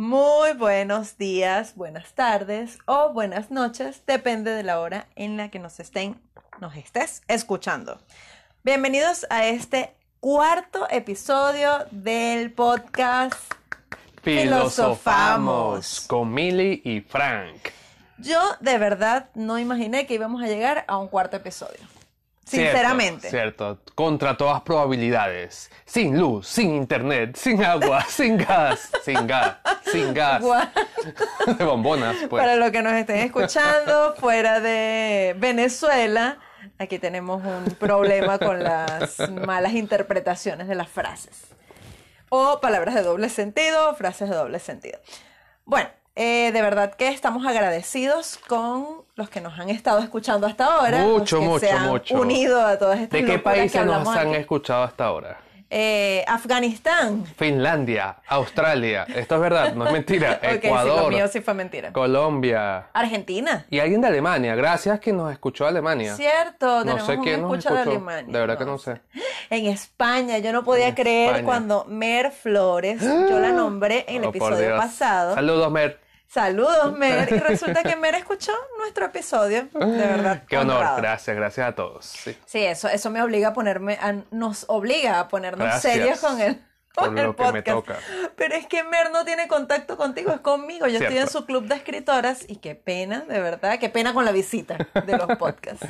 Muy buenos días, buenas tardes o buenas noches, depende de la hora en la que nos estén, nos estés escuchando. Bienvenidos a este cuarto episodio del podcast Filosofamos con Milly y Frank. Yo de verdad no imaginé que íbamos a llegar a un cuarto episodio. Sinceramente. Cierto, cierto, contra todas probabilidades. Sin luz, sin internet, sin agua, sin gas, sin gas, sin gas. de bombonas, pues. Para los que nos estén escuchando fuera de Venezuela, aquí tenemos un problema con las malas interpretaciones de las frases. O palabras de doble sentido, frases de doble sentido. Bueno, eh, de verdad que estamos agradecidos con los que nos han estado escuchando hasta ahora. Mucho, los que mucho, se han mucho. Unido a todas estas ¿De qué países nos han aquí. escuchado hasta ahora? Eh, Afganistán. Finlandia, Australia, esto es verdad, no es mentira. Ok, sí, lo Ecuador, mío sí fue mentira. Colombia Argentina. y alguien de Alemania. Gracias que nos escuchó Alemania. Cierto, No sé quién nos escucha de escuchó. Alemania. De verdad que no sé. En España, yo no podía En creer España. cuando Mer Flores, yo la nombré en el Oh, episodio pasado. Saludos, Mer. Saludos, Mer. Y resulta que Mer escuchó nuestro episodio. De verdad. Qué honor, honrado. gracias, gracias a todos. Sí. Sí, eso, eso me obliga a ponerme, a- nos obliga a ponernos Gracias serios con por que me podcast. toca. Pero es que Mer no tiene contacto contigo, es conmigo. Yo estoy en su club de escritoras y qué pena, de verdad, qué pena con la visita de los podcasts.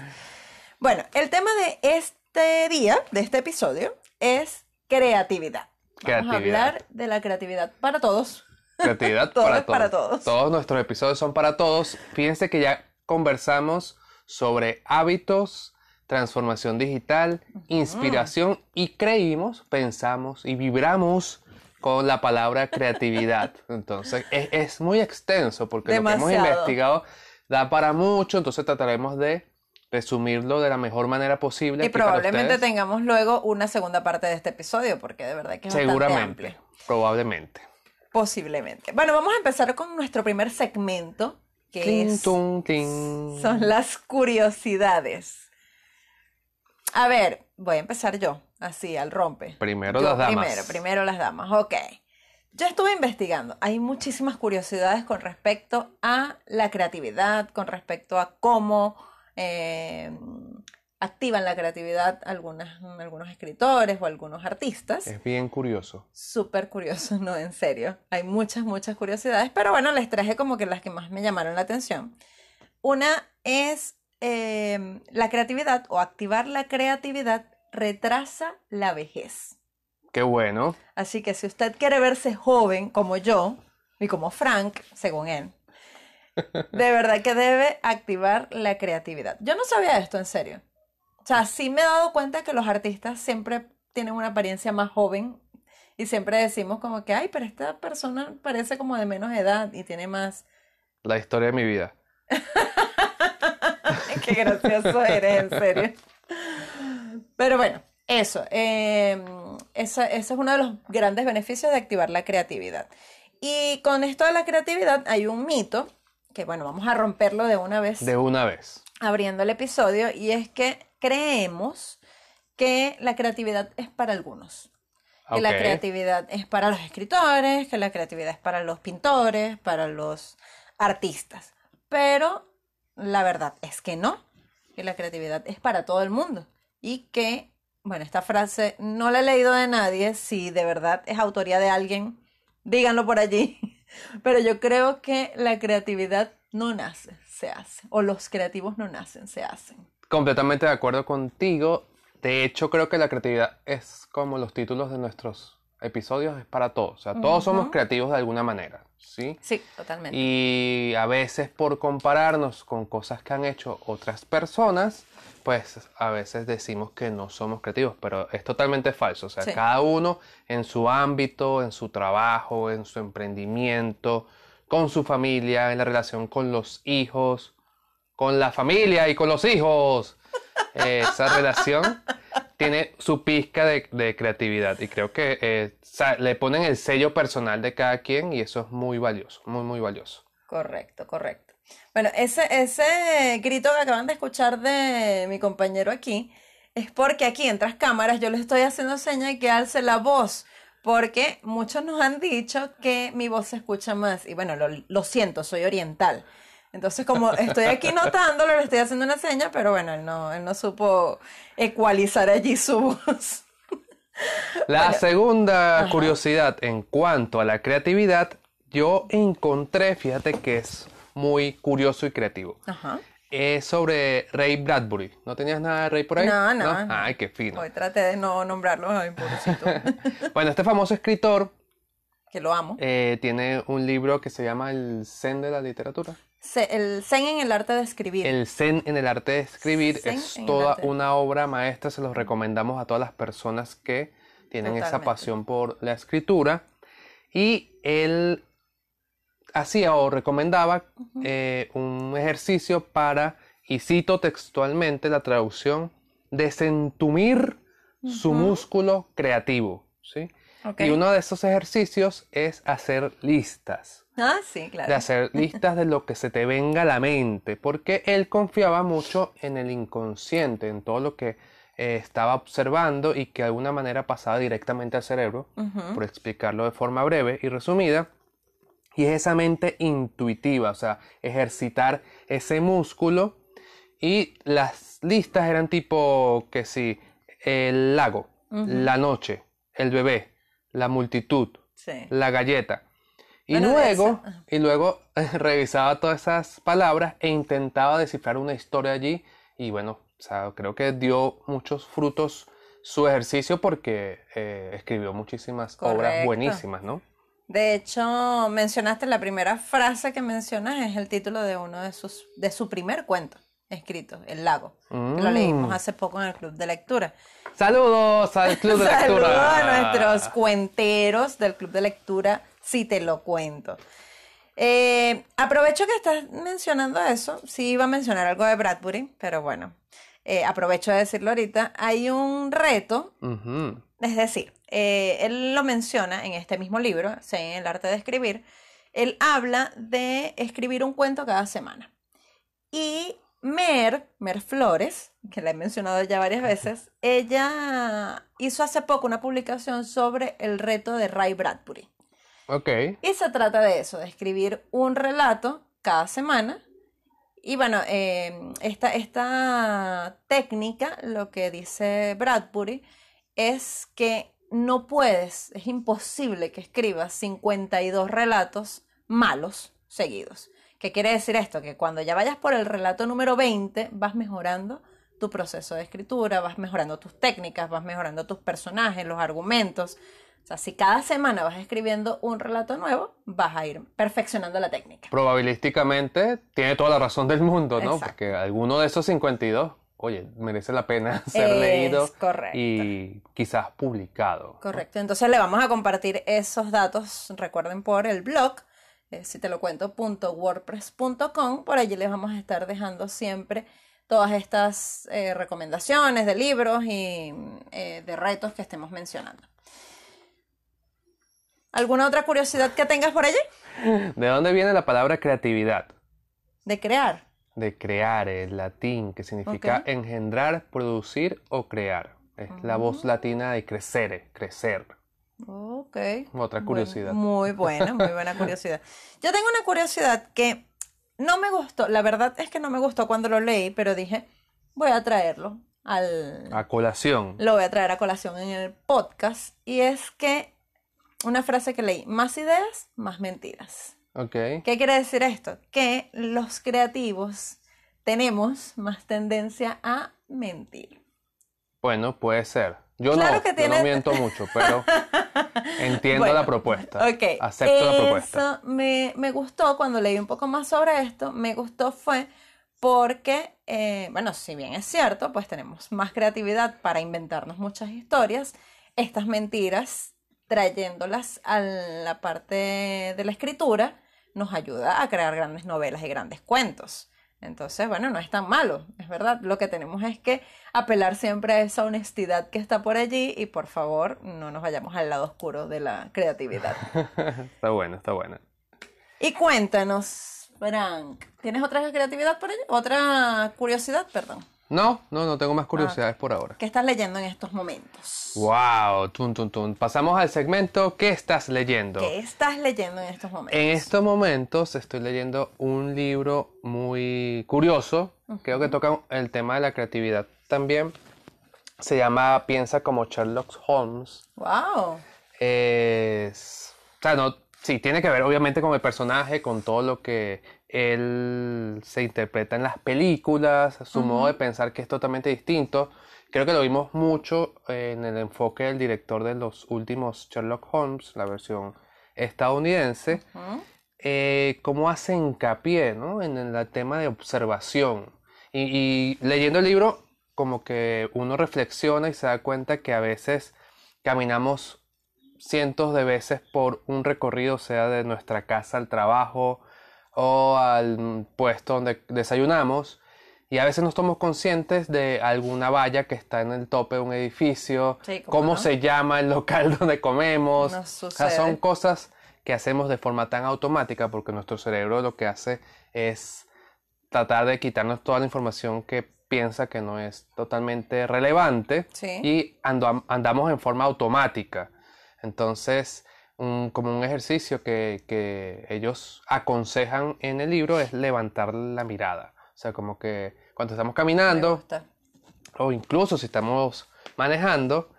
Bueno, el tema de este día, de este episodio, es creatividad. Vamos a Creatividad. hablar de la creatividad para todos. Creatividad Todo para es todos. para todos. Todos nuestros episodios son para todos. Fíjense que ya conversamos sobre hábitos, transformación digital, inspiración y creímos, pensamos y vibramos con la palabra creatividad. Entonces es, es muy extenso porque lo que hemos investigado da para mucho, entonces trataremos de resumirlo de la mejor manera posible. Y probablemente tengamos luego una segunda parte de este episodio, porque de verdad que es bastante Seguramente, amplio. probablemente. Posiblemente. Bueno, vamos a empezar con nuestro primer segmento, que es, cling. son las curiosidades. A ver, voy a empezar yo, así, al rompe. Primero Yo las damas. Primero, primero las damas, ok. Yo estuve investigando, hay muchísimas curiosidades con respecto a la creatividad, con respecto a cómo eh, activan la creatividad algunas, algunos escritores o algunos artistas. Es bien curioso. Súper curioso, no, en serio. Hay muchas, muchas curiosidades, pero bueno, les traje como que las que más me llamaron la atención. Una es eh, la creatividad o activar la creatividad retrasa la vejez. Qué bueno. Así que si usted quiere verse joven como yo y como Frank, según él, de verdad que debe activar la creatividad. Yo no sabía esto, en serio. O sea, sí me he dado cuenta que los artistas siempre tienen una apariencia más joven y siempre decimos como que, ay, pero esta persona parece como de menos edad y tiene más... La historia de mi vida. Qué gracioso eres, en serio. Pero bueno, eso, eh, eso, eso es uno de los grandes beneficios de activar la creatividad. Y con esto de la creatividad hay un mito, que bueno, vamos a romperlo de una vez De una vez. abriendo el episodio, y es que creemos que la creatividad es para algunos. Que la creatividad es para los escritores, que la creatividad es para los pintores, para los artistas. Pero la verdad es que no, que la creatividad es para todo el mundo. Y que, bueno, esta frase no la he leído de nadie, si de verdad es autoría de alguien, díganlo por allí. Pero yo creo que la creatividad no nace, se hace. O los creativos no nacen, se hacen. Completamente de acuerdo contigo. De hecho, creo que la creatividad es como los títulos de nuestros episodios, es para todos. O sea, todos somos creativos de alguna manera, ¿sí? Sí, totalmente. Y a veces por compararnos con cosas que han hecho otras personas, pues a veces decimos que no somos creativos, pero es totalmente falso. O sea, Sí. cada uno en su ámbito, en su trabajo, en su emprendimiento, con su familia, en la relación con los hijos, con la familia y con los hijos. Eh, esa relación tiene su pizca de, de creatividad y creo que eh, le ponen el sello personal de cada quien y eso es muy valioso, muy, muy valioso. Correcto, correcto. Bueno, ese, ese grito que acaban de escuchar de mi compañero aquí es porque aquí en tras cámaras yo le estoy haciendo seña que alce la voz porque muchos nos han dicho que mi voz se escucha más. Y bueno, lo, lo siento, soy oriental. Entonces, como estoy aquí notándolo, le estoy haciendo una seña, pero bueno, él no, él no supo ecualizar allí su voz. La segunda curiosidad en cuanto a la creatividad, yo encontré, fíjate que es muy curioso y creativo. Ajá. Es sobre Ray Bradbury. ¿No tenías nada de Ray por ahí? No, no, no. Ay, qué fino. Hoy traté de no nombrarlo, ay, pobrecito. Bueno, este famoso escritor que lo amo. eh, tiene un libro que se llama El Zen de la literatura. Se- el Zen en el arte de escribir. El Zen en el arte de escribir Zen es toda una obra maestra, se los recomendamos a todas las personas que tienen esa pasión por la escritura. Y él hacía o recomendaba eh, un ejercicio para, y cito textualmente la traducción, desentumir su músculo creativo. ¿sí? Y uno de esos ejercicios es hacer listas Ah, sí, claro. de hacer listas de lo que se te venga a la mente, porque él confiaba mucho en el inconsciente, en todo lo que eh, estaba observando y que de alguna manera pasaba directamente al cerebro, por explicarlo de forma breve y resumida. Y es esa mente intuitiva, o sea, ejercitar ese músculo. Y las listas eran tipo que si el lago, la noche, el bebé, la multitud, Sí. la galleta. Y Bueno, luego, y luego revisaba todas esas palabras e intentaba descifrar una historia allí. Y bueno, o sea, creo que dio muchos frutos su ejercicio porque eh, escribió muchísimas obras buenísimas, ¿no? De hecho, mencionaste la primera frase que mencionas es el título de uno de sus de su primer cuento escrito, El lago, que lo Mm. leímos hace poco en el club de lectura. Saludos al Club de Saludos Lectura. a nuestros cuenteros del club de lectura, si te lo cuento. Eh, aprovecho que estás mencionando eso. Sí iba a mencionar algo de Bradbury, pero bueno, eh, aprovecho de decirlo ahorita. Hay un reto es decir, eh, él lo menciona en este mismo libro, en el arte de escribir. Él habla de escribir un cuento cada semana. Y Mer, Mer Flores, que la he mencionado ya varias veces, ella hizo hace poco una publicación sobre el reto de Ray Bradbury. Ok. Y se trata de eso, de escribir un relato cada semana. Y bueno, eh, esta, esta técnica, lo que dice Bradbury, es que no puedes, es imposible que escribas 52 relatos malos seguidos. ¿Qué quiere decir esto? Que cuando ya vayas por el relato número 20, vas mejorando tu proceso de escritura, vas mejorando tus técnicas, vas mejorando tus personajes, los argumentos. O sea, si cada semana vas escribiendo un relato nuevo, vas a ir perfeccionando la técnica. Probabilísticamente tiene toda la razón del mundo, ¿no? Exacto. Porque alguno de esos 52, oye, merece la pena ser Es leído correcto. y quizás publicado. ¿no? Correcto. Entonces le vamos a compartir esos datos, recuerden, por el blog, eh, si te lo cuento, punto wordpress.com. Por allí les vamos a estar dejando siempre todas estas eh, recomendaciones de libros y eh, de retos que estemos mencionando. ¿Alguna otra curiosidad que tengas por allí? ¿De dónde viene la palabra creatividad? De crear. De crear, el latín, que significa engendrar, producir o crear. Es la voz latina de crecere, crecer. Ok. Otra Bueno, curiosidad. muy buena, muy buena curiosidad. Yo tengo una curiosidad que no me gustó, la verdad es que no me gustó cuando lo leí, pero dije, voy a traerlo al... A colación. Lo voy a traer a colación en el podcast. Y es que una frase que leí, más ideas, más mentiras. Ok. ¿Qué quiere decir esto? Que los creativos tenemos más tendencia a mentir. Bueno, puede ser. Yo Claro no, que yo tiene- no miento mucho, pero entiendo Bueno, la propuesta. Ok, Acepto la propuesta. Me, me gustó cuando leí un poco más sobre esto. Me gustó fue porque, eh, bueno, si bien es cierto, pues tenemos más creatividad para inventarnos muchas historias. Estas mentiras, trayéndolas a la parte de la escritura, nos ayuda a crear grandes novelas y grandes cuentos. Entonces, bueno, no es tan malo, es verdad. Lo que tenemos es que apelar siempre a esa honestidad que está por allí y por favor no nos vayamos al lado oscuro de la creatividad. está bueno, está bueno. Y cuéntanos, Frank, ¿tienes otra creatividad por allí? ¿Otra curiosidad? Perdón. No, no, no tengo más curiosidades por ahora. ¿Qué estás leyendo en estos momentos? Wow, tun, tun, tun. Pasamos al segmento ¿Qué estás leyendo? ¿Qué estás leyendo en estos momentos? En estos momentos estoy leyendo un libro muy curioso. Creo que toca el tema de la creatividad también. Se llama Piensa como Sherlock Holmes. Wow. Es, o sea, no, sí, tiene que ver obviamente con el personaje, con todo lo que él se interpreta en las películas, su modo de pensar que es totalmente distinto. Creo que lo vimos mucho en el enfoque del director de los últimos Sherlock Holmes, la versión estadounidense, Ujú. eh, cómo hace hincapié ¿no? en el tema de observación. Y, y leyendo el libro, como que uno reflexiona y se da cuenta que a veces caminamos cientos de veces por un recorrido, sea de nuestra casa al trabajo o al puesto donde desayunamos, y a veces no estamos conscientes de alguna valla que está en el tope de un edificio, Sí, cómo cómo no. se llama el local donde comemos. Nos O sea, son cosas que hacemos de forma tan automática porque nuestro cerebro lo que hace es tratar de quitarnos toda la información que piensa que no es totalmente relevante Sí. y ando- andamos en forma automática. Entonces, un- como un ejercicio que, que ellos aconsejan en el libro es levantar la mirada. O sea, como que cuando estamos caminando, o incluso si estamos manejando,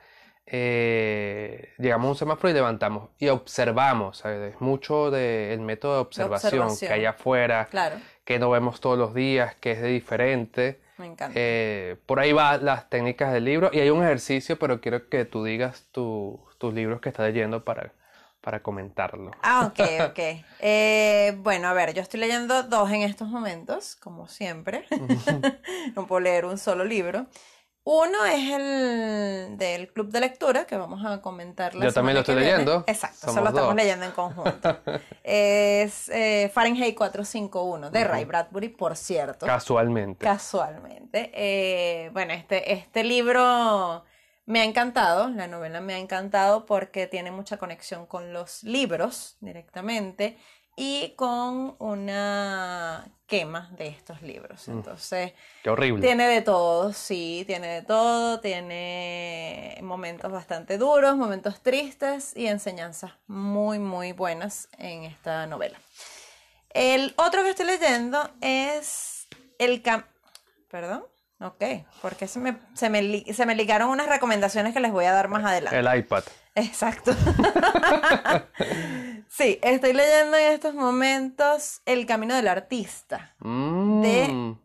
eh, llegamos a un semáforo y levantamos y observamos. ¿sabes? Es mucho del método de observación, observación. que hay afuera, Claro, que no vemos todos los días, que es de diferente. Me encanta. Eh, por ahí van las técnicas del libro y hay un ejercicio, pero quiero que tú digas tu- tus libros que estás leyendo para, para comentarlo. Ah, ok, ok. Eh, bueno, a ver, yo estoy leyendo dos en estos momentos, como siempre. No puedo leer un solo libro. Uno es el del club de lectura, que vamos a comentar la Yo también lo estoy leyendo. Exacto, eso Somos lo estamos leyendo en conjunto. Es eh, Fahrenheit 451, de Ray Bradbury, por cierto. Casualmente. Casualmente. Eh, bueno, este, este libro me ha encantado, la novela me ha encantado porque tiene mucha conexión con los libros directamente y con una quema de estos libros. Entonces, Qué horrible. tiene de todo, sí, tiene de todo, tiene momentos bastante duros, momentos tristes y enseñanzas muy, muy buenas en esta novela. El otro que estoy leyendo es el cam... ¿Perdón? Ok, porque se me, se, me, se me ligaron unas recomendaciones que les voy a dar más adelante. El iPad. Exacto. sí, estoy leyendo en estos momentos El Camino del Artista, Mm, De-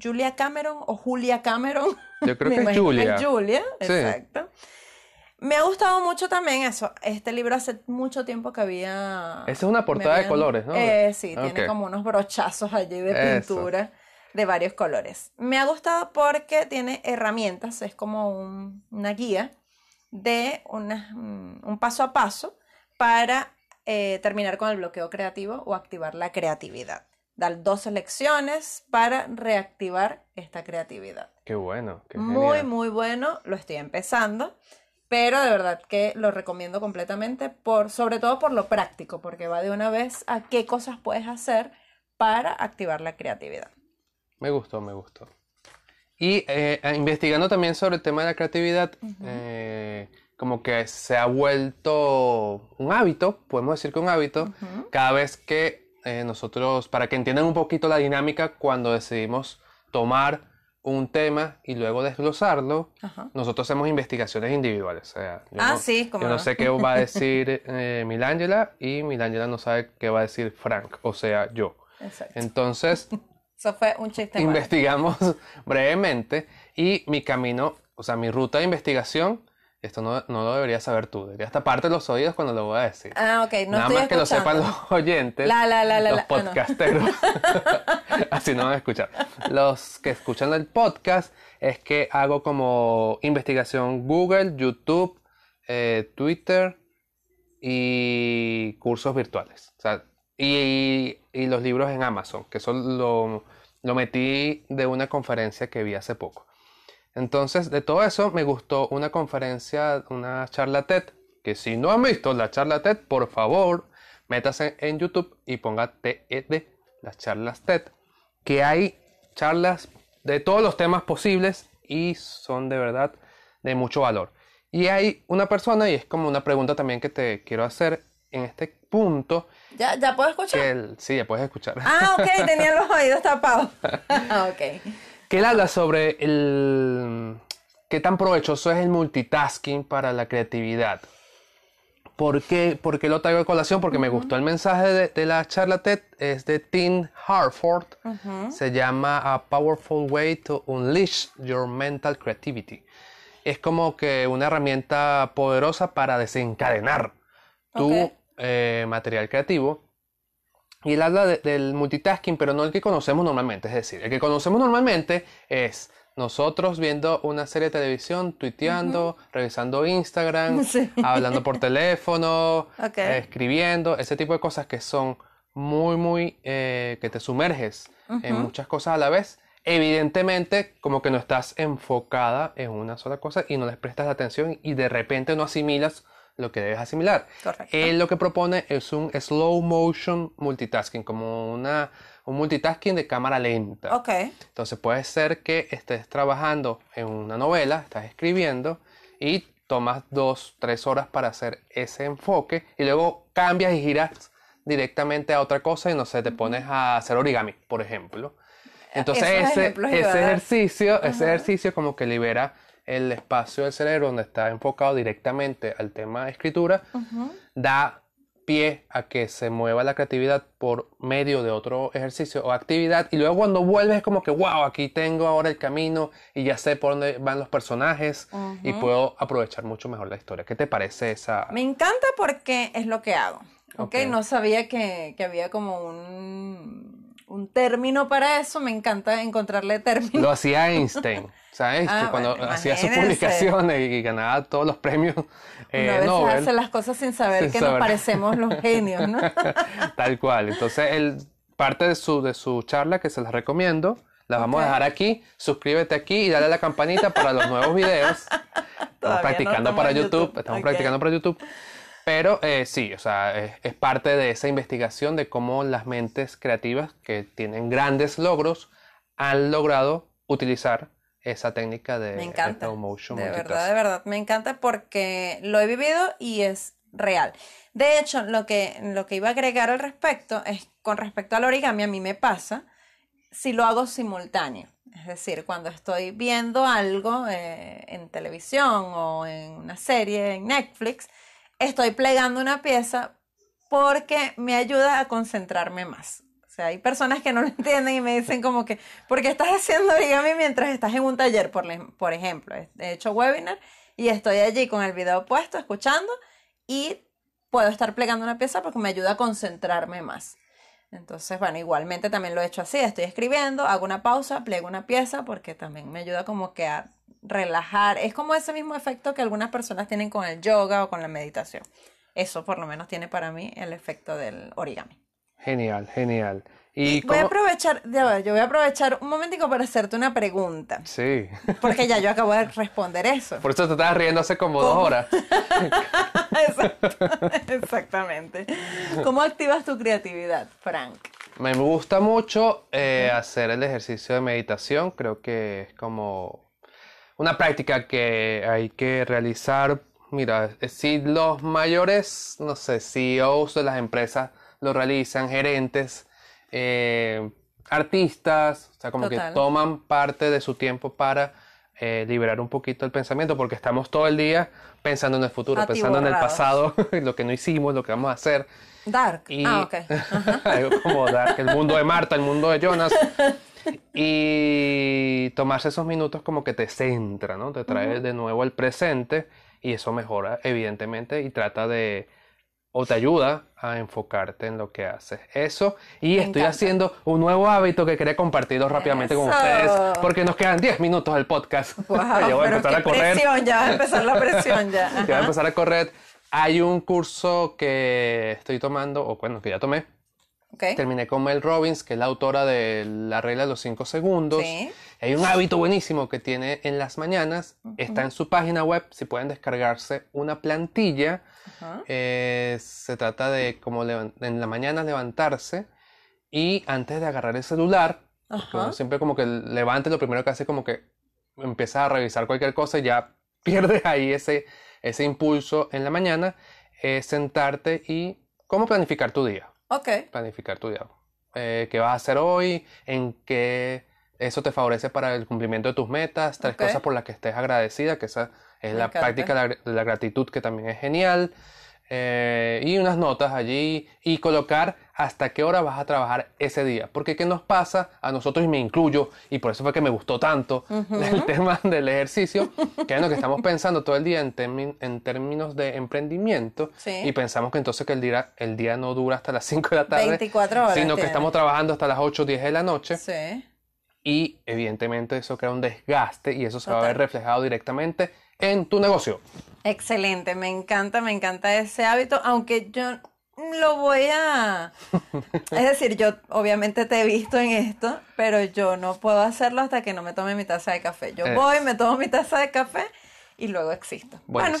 Julia Cameron o Julia Cameron. Yo creo que es Julia. Julia, Sí. exacto. Me ha gustado mucho también eso. Este libro hace mucho tiempo que había. Esa es una portada de colores, ¿no? Eh, sí, tiene como unos brochazos allí de Eso. pintura de varios colores. Me ha gustado porque tiene herramientas, es como un- una guía de una- mm, un paso a paso para eh, terminar con el bloqueo creativo o activar la creatividad. Dar dos lecciones para reactivar esta creatividad. Qué bueno. Qué Muy, genial. muy bueno, lo estoy empezando, pero de verdad que lo recomiendo completamente, por, sobre todo por lo práctico, porque va de una vez a qué cosas puedes hacer para activar la creatividad. Me gustó, me gustó. Y eh, investigando también sobre el tema de la creatividad, eh, como que se ha vuelto un hábito, podemos decir que un hábito, Ujú. cada vez que eh, nosotros, para que entiendan un poquito la dinámica, cuando decidimos tomar un tema y luego desglosarlo, Ajá. nosotros hacemos investigaciones individuales. O sea, yo Ah, no, sí, cómo yo no sé qué va a decir eh, Milangela y Milangela no sabe qué va a decir Frank, o sea, yo. Exacto. Entonces, Eso fue un chiste investigamos brevemente y mi camino, o sea, mi ruta de investigación, esto no, no lo deberías saber tú, deberías taparte los oídos cuando lo voy a decir. Ah, ok, no Nada estoy más que lo sepan los oyentes, La, la, la, los. Ah, no. podcasteros. Así no van a escuchar. Los que escuchan el podcast es que hago como investigación Google, YouTube, eh, Twitter y cursos virtuales. O sea, y, y los libros en Amazon, que eso lo, lo metí de una conferencia que vi hace poco. Entonces, de todo eso me gustó una conferencia, una charla TED, que si no han visto la charla TED, por favor, métase en YouTube y ponga TED, las charlas TED, que hay charlas de todos los temas posibles y son de verdad de mucho valor. Y hay una persona, y es como una pregunta también que te quiero hacer en este punto. ¿Ya, ya puedo escuchar? El- sí, ya puedes escuchar. Ah, ok, tenía los oídos tapados. ok. Que él habla sobre el qué tan provechoso es el multitasking para la creatividad. ¿Por qué, por qué lo traigo a colación? Porque me gustó el mensaje de, de la charla TED, es de Tim Harford, se llama A Powerful Way to Unleash Your Mental Creativity. Es como que una herramienta poderosa para desencadenar tu eh, material creativo. Y él habla de- del multitasking, pero no el que conocemos normalmente. Es decir, el que conocemos normalmente es nosotros viendo una serie de televisión, tuiteando, revisando Instagram, Sí. hablando por teléfono, eh, escribiendo, ese tipo de cosas que son muy, muy, eh, que te sumerges en muchas cosas a la vez. Evidentemente, como que no estás enfocada en una sola cosa y no les prestas atención y de repente no asimilas lo que debes asimilar. Correcto. Él lo que propone es un slow motion multitasking, como una, un multitasking de cámara lenta. Ok. Entonces puede ser que estés trabajando en una novela, estás escribiendo y tomas dos, tres horas para hacer ese enfoque y luego cambias y giras directamente a otra cosa y no sé, te pones a hacer origami, por ejemplo. Entonces ese, ese ejercicio, ese ejercicio como que libera el espacio del cerebro donde está enfocado directamente al tema de escritura, da pie a que se mueva la creatividad por medio de otro ejercicio o actividad y luego cuando vuelves es como que wow, aquí tengo ahora el camino y ya sé por dónde van los personajes y puedo aprovechar mucho mejor la historia. ¿Qué te parece esa? Me encanta porque es lo que hago. ¿ok? Ok. No sabía que, que había como un, un término para eso. Me encanta encontrarle términos. Lo hacía Einstein, ¿sabes? Ah, Que cuando bueno, hacía sus publicaciones y ganaba todos los premios eh, Una vez Nobel. hace las cosas sin saber Sin que saber. nos parecemos los genios, ¿no? Tal cual. Entonces, él, parte de su, de su charla, que se las recomiendo, la vamos a dejar aquí. Suscríbete aquí y dale a la campanita para los nuevos videos. Estamos no practicando estamos para YouTube. YouTube. Estamos Ok. practicando para YouTube. Pero eh, sí, o sea, es, es parte de esa investigación de cómo las mentes creativas que tienen grandes logros han logrado utilizar esa técnica de Me encanta. slow motion De verdad, de verdad, me encanta porque lo he vivido y es real. De hecho, lo que, lo que iba a agregar al respecto es con respecto al origami, a mí me pasa si lo hago simultáneo. Es decir, cuando estoy viendo algo eh, en televisión o en una serie en Netflix, estoy plegando una pieza porque me ayuda a concentrarme más. O sea, hay personas que no lo entienden y me dicen como que, ¿por qué estás haciendo origami mientras estás en un taller, por, ejemplo? He hecho webinar y estoy allí con el video puesto, escuchando y puedo estar plegando una pieza porque me ayuda a concentrarme más. Entonces, bueno, igualmente también lo he hecho así, estoy escribiendo, hago una pausa, pliego una pieza porque también me ayuda como que a relajar. Es como ese mismo efecto que algunas personas tienen con el yoga o con la meditación. Eso por lo menos tiene para mí el efecto del origami. Genial, genial. Y Voy a aprovechar, yo voy a aprovechar un momentico para hacerte una pregunta, Sí. porque ya yo acabo de responder eso. Por eso te estabas riendo hace como dos horas. Exactamente. ¿Cómo activas tu creatividad, Frank? Me gusta mucho eh, hacer el ejercicio de meditación. Creo que es como una práctica que hay que realizar. Mira, eh, si los mayores, no sé, CEOs de las empresas lo realizan, gerentes, eh, artistas, o sea, como Total. que toman parte de su tiempo para eh, liberar un poquito el pensamiento, porque estamos todo el día pensando en el futuro, pensando en el pasado, lo que no hicimos, lo que vamos a hacer. Dark. Y Ah, ok. algo como Dark, el mundo de Marta, el mundo de Jonas. Y tomarse esos minutos como que te centra, ¿no? Te trae de nuevo al presente y eso mejora, evidentemente, y trata de, o te ayuda a enfocarte en lo que haces. Eso, y Me estoy encanta. haciendo un nuevo hábito que quería compartirlo rápidamente con ustedes, porque nos quedan 10 minutos del podcast. Wow, ya voy a empezar a correr. presión, ya va a empezar la presión ya. Ya voy a empezar a correr. Hay un curso que estoy tomando, o bueno, que ya tomé, Terminé con Mel Robbins, que es la autora de La regla de los 5 segundos. Sí. Hay un hábito buenísimo que tiene en las mañanas. Está en su página web. Si pueden descargarse una plantilla. Eh, se trata de como en la mañana levantarse y antes de agarrar el celular, uno siempre como que levanta y lo primero que hace es como que empieza a revisar cualquier cosa y ya pierdes ahí ese, ese impulso en la mañana, es sentarte y cómo planificar tu día. Ok. Planificar tu día. Eh, ¿qué vas a hacer hoy? ¿En qué eso te favorece para el cumplimiento de tus metas? Tres cosas por las que estés agradecida, que esa es Me la encanta. práctica de la, de la gratitud que también es genial. Eh, y unas notas allí y colocar hasta qué hora vas a trabajar ese día. Porque ¿qué nos pasa? A nosotros y me incluyo, y por eso fue que me gustó tanto el tema del ejercicio, que es lo que estamos pensando todo el día en, términos de emprendimiento Sí. y pensamos que entonces que el día, el día no dura hasta las 5 de la tarde, 24 horas sino que tiene. estamos trabajando hasta las 8 o 10 de la noche Sí. y evidentemente eso crea un desgaste y eso se va a ver reflejado directamente en tu negocio. Excelente, me encanta, me encanta ese hábito, aunque yo lo voy a... Es decir, yo obviamente te he visto en esto, pero yo no puedo hacerlo hasta que no me tome mi taza de café. Yo voy, me tomo mi taza de café y luego existo. Bueno,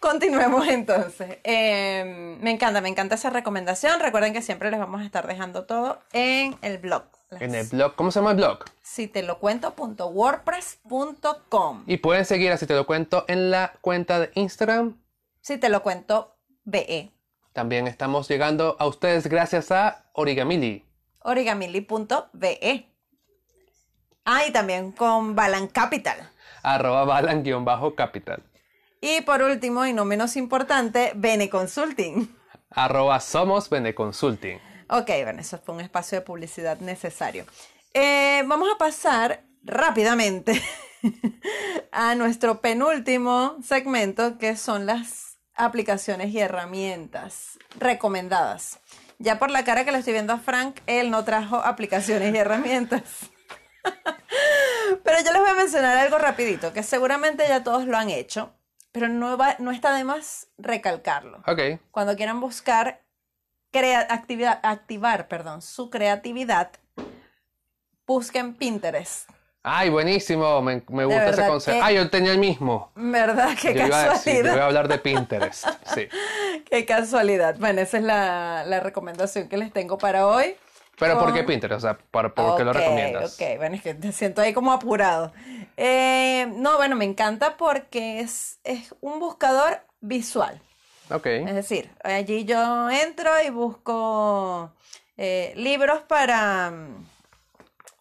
continuemos entonces. Eh, me encanta, me encanta esa recomendación. Recuerden que siempre les vamos a estar dejando todo en el blog. En el blog, ¿cómo se llama el blog? Si te lo cuento.wordpress.com. Y pueden seguir, así te lo cuento, en la cuenta de Instagram. Si te lo cuento, BE. También estamos llegando a ustedes gracias a Origamili. origamili.be. Ah, y también con Balan Capital. Arroba balan-capital, Y por último, y no menos importante, Bene Consulting. arroba somos Bene Consulting. Ok, bueno, eso fue un espacio de publicidad necesario. Eh, vamos a pasar rápidamente a nuestro penúltimo segmento, que son las aplicaciones y herramientas recomendadas. Ya por la cara que le estoy viendo a Frank, él no trajo aplicaciones y herramientas. Pero yo les voy a mencionar algo rapidito, que seguramente ya todos lo han hecho, pero no, va- no está de más recalcarlo Ok, cuando quieran buscar crea- actividad, activar perdón, su creatividad, busquen Pinterest. ay, buenísimo, me, me gusta ese concepto. que- Ay, yo tenía el mismo. ¿Verdad? Qué Yo iba a decir, yo casualidad. iba a hablar de Pinterest. Sí. Qué casualidad. Bueno, esa es la, la recomendación que les tengo para hoy. Pero ¿por Con- qué Pinterest? O sea, ¿por, por qué lo recomiendas? Ok, bueno, es que te siento ahí como apurado. Eh, no, bueno, me encanta porque es, es un buscador visual. Ok. Es decir, allí yo entro y busco eh, libros para,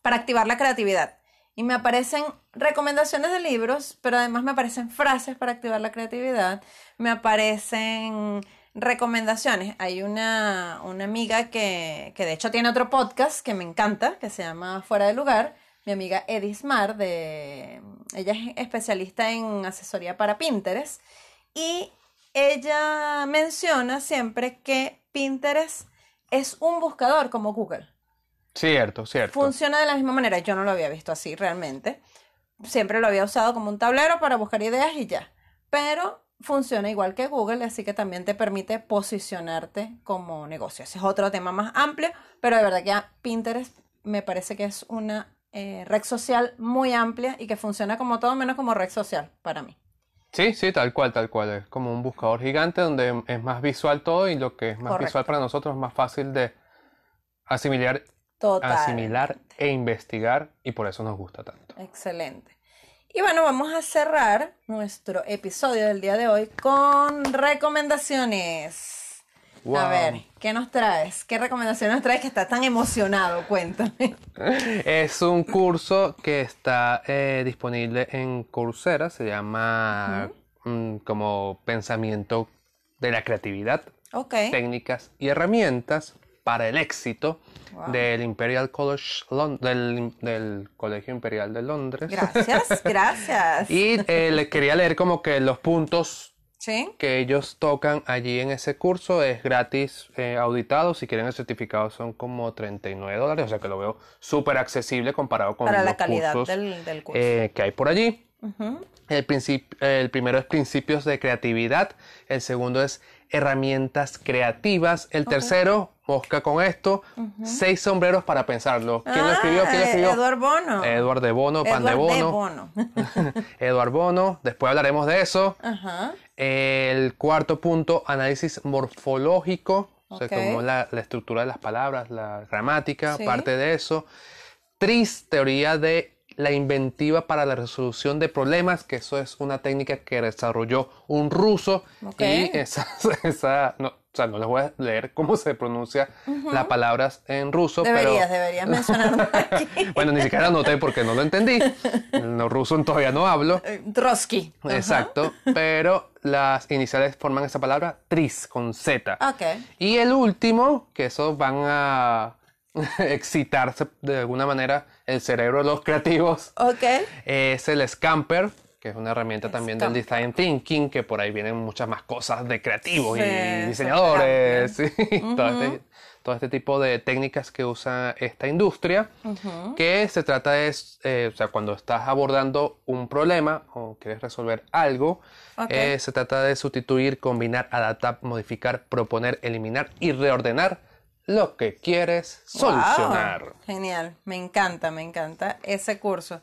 para activar la creatividad. Y me aparecen recomendaciones de libros, pero además me aparecen frases para activar la creatividad. Me aparecen recomendaciones. Hay una, una amiga que, que de hecho tiene otro podcast que me encanta, que se llama Fuera de Lugar. Mi amiga Edismar, de, ella es especialista en asesoría para Pinterest. Y ella menciona siempre que Pinterest es un buscador como Google. Cierto, cierto. Funciona de la misma manera. Yo no lo había visto así realmente. Siempre lo había usado como un tablero para buscar ideas y ya. Pero funciona igual que Google, así que también te permite posicionarte como negocio. Ese es otro tema más amplio, pero de verdad que a Pinterest me parece que es una eh, red social muy amplia y que funciona como todo menos como red social para mí. Sí, sí, tal cual, tal cual. Es como un buscador gigante donde es más visual todo y lo que es más Correcto. visual para nosotros es más fácil de asimilar, Total. asimilar e investigar y por eso nos gusta tanto. Excelente. Y bueno, vamos a cerrar nuestro episodio del día de hoy con recomendaciones. A ver, ¿qué nos traes? ¿Qué recomendaciones nos traes que estás tan emocionado? Cuéntame. Es un curso que está eh, disponible en Coursera, se llama mm, como pensamiento de la creatividad, técnicas y herramientas para el éxito Wow. del Imperial College del, del Colegio Imperial de Londres. Gracias, gracias. Y eh, le quería leer como que los puntos ¿Sí? que ellos tocan allí en ese curso es gratis eh, auditado. Si quieren el certificado son como 39 dólares, o sea que lo veo súper accesible comparado con Para los la calidad cursos del, del curso. eh, que hay por allí. El, princip- el primero es principios de creatividad, el segundo es herramientas creativas, el tercero, mosca con esto, seis sombreros para pensarlo. ¿Quién lo Ah, escribió? ¿Quién lo eh, escribió? Eduard Bono. Edward de Bono, pan de Edward Bono. Bono. Eduard Bono, después hablaremos de eso. Ajá. El cuarto punto, análisis morfológico, o sea, como la, la estructura de las palabras, la gramática, Sí. parte de eso. TRIS, teoría de la inventiva para la resolución de problemas, que eso es una técnica que desarrolló un ruso. Ok. Y esa, esa no, o sea, no les voy a leer cómo se pronuncia las palabras en ruso, Deberías, pero... deberías mencionarlo aquí. Bueno, ni siquiera anoté porque no lo entendí. No ruso todavía no hablo. Eh, Trotsky. Exacto. Pero las iniciales forman esa palabra tris con Z. Ok. Y el último, que esos van a excitarse de alguna manera el cerebro de los creativos, Ok. es el Scamper, que es una herramienta también del design thinking, que por ahí vienen muchas más cosas de creativos Sí, y diseñadores, todo, este, todo este tipo de técnicas que usa esta industria, que se trata de, eh, o sea, cuando estás abordando un problema o quieres resolver algo, eh, se trata de sustituir, combinar, adaptar, modificar, proponer, eliminar y reordenar lo que quieres solucionar. Wow, Genial, me encanta, me encanta ese curso.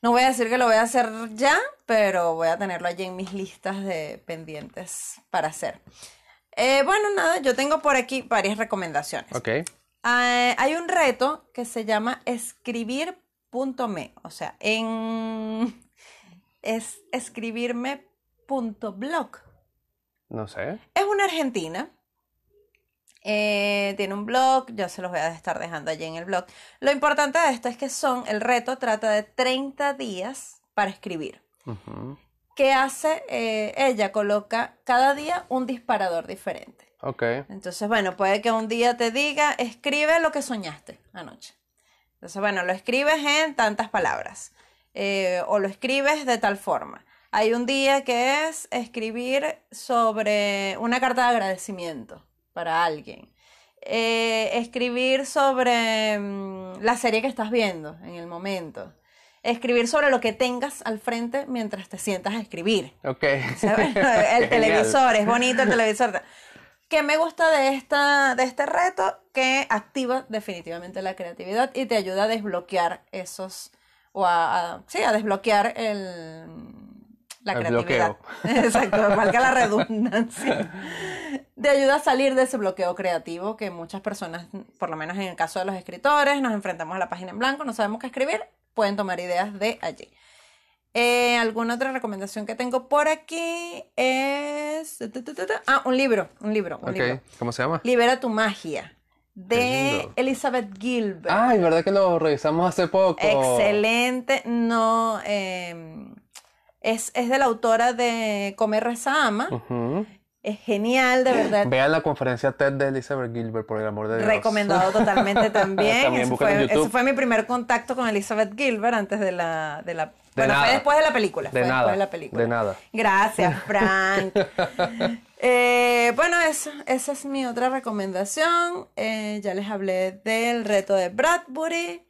No voy a decir que lo voy a hacer ya, pero voy a tenerlo allí en mis listas de pendientes para hacer. Eh, bueno, nada, yo tengo por aquí varias recomendaciones. Ok. Ah, hay un reto que se llama escribir.me, o sea, en es escribirme.blog. No sé. Es una argentina. Eh, tiene un blog, yo se los voy a estar dejando allí en el blog. Lo importante de esto es que son, el reto trata de 30 días para escribir. Ujú. ¿Qué hace? Eh, ella coloca cada día un disparador diferente. Ok. Entonces, bueno, puede que un día te diga, escribe lo que soñaste anoche. Entonces, bueno, lo escribes en tantas palabras. eh, o lo escribes de tal forma. Hay un día que es escribir sobre una carta de agradecimiento para alguien. Eh, escribir sobre mm, la serie que estás viendo en el momento. Escribir sobre lo que tengas al frente mientras te sientas a escribir. Ok. ¿sabes? El televisor, es bonito el televisor. ¿Qué me gusta de, esta, de este reto? Que activa definitivamente la creatividad y te ayuda a desbloquear esos, o a, a- sí, a desbloquear el, la El creatividad. Exacto, valga la redundancia. Te ayuda a salir de ese bloqueo creativo que muchas personas, por lo menos en el caso de los escritores, nos enfrentamos a la página en blanco, no sabemos qué escribir, pueden tomar ideas de allí. Eh, ¿Alguna otra recomendación que tengo por aquí? Es... Ah, un libro, un libro, un libro. ¿Cómo se llama? Libera tu magia, de. Elizabeth Gilbert. Ay, ¿verdad que lo revisamos hace poco? Excelente, no... eh, es, es de la autora de Comer, Reza, Ama. Es genial, de verdad. Vean la conferencia TED de Elizabeth Gilbert, por el amor de Dios. Recomendado totalmente también. También en fue, ese fue mi primer contacto con Elizabeth Gilbert antes de la... De la bueno, nada. fue después de la película. De fue nada, después de la película. de nada. Gracias, Frank. Eh, bueno, eso, esa es mi otra recomendación. Eh, ya les hablé del reto de Bradbury.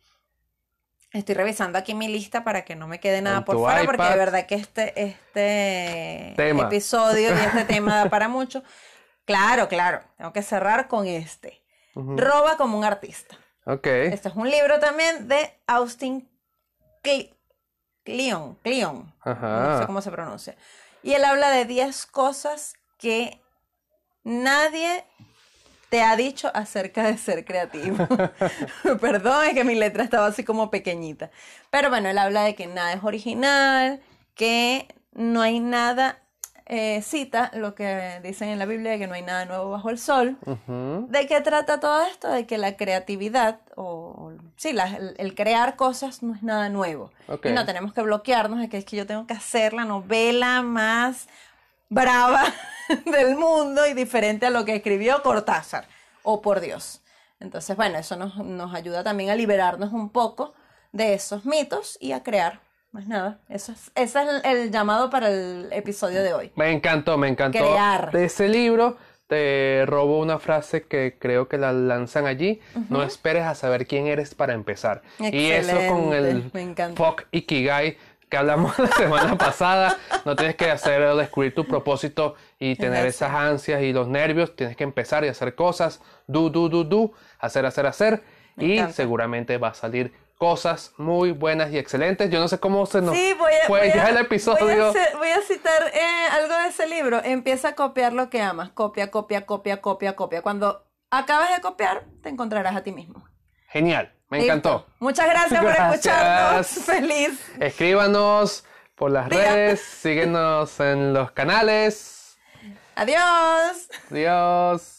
Estoy revisando aquí mi lista para que no me quede nada En por fuera, porque de verdad que este, este Tema. episodio y este tema da para mucho. Claro, claro, tengo que cerrar con este. Roba como un artista. Ok. Este es un libro también de Austin Cle- Kleon. Kleon. Ajá. No sé cómo se pronuncia. Y él habla de 10 cosas que nadie te ha dicho acerca de ser creativo. Perdón, es que mi letra estaba así como pequeñita. Pero bueno, él habla de que nada es original, que no hay nada, eh, cita lo que dicen en la Biblia, de que no hay nada nuevo bajo el sol. ¿De qué trata todo esto? De que la creatividad, o o- sí, la- el, el crear cosas no es nada nuevo. Ok. Y no tenemos que bloquearnos de que es que yo tengo que hacer la novela más brava del mundo y diferente a lo que escribió Cortázar, o por Dios. Entonces, bueno, eso nos, nos ayuda también a liberarnos un poco de esos mitos y a crear. Más nada, eso es, ese es el, el llamado para el episodio de hoy. Me encantó, me encantó. Crear. De ese libro te robo una frase que creo que la lanzan allí. No esperes a saber quién eres para empezar. Y eso con el. Fuck Ikigai que hablamos la semana pasada. No tienes que hacer o descubrir tu propósito y tener esas ansias y los nervios. Tienes que empezar y hacer cosas. Do, do, do, do. Hacer, hacer, hacer. Me y encanta. seguramente va a salir cosas muy buenas y excelentes. Yo no sé cómo se nos Sí, voy a, fue voy a- ya el voy a episodio. voy a citar eh, algo de ese libro. Empieza a copiar lo que amas. Copia, copia, copia, copia, copia. Cuando acabes de copiar, te encontrarás a ti mismo. Genial. Me encantó. Muchas gracias por escucharnos. Feliz. Escríbanos por las redes, síguenos en los canales. Adiós. Adiós.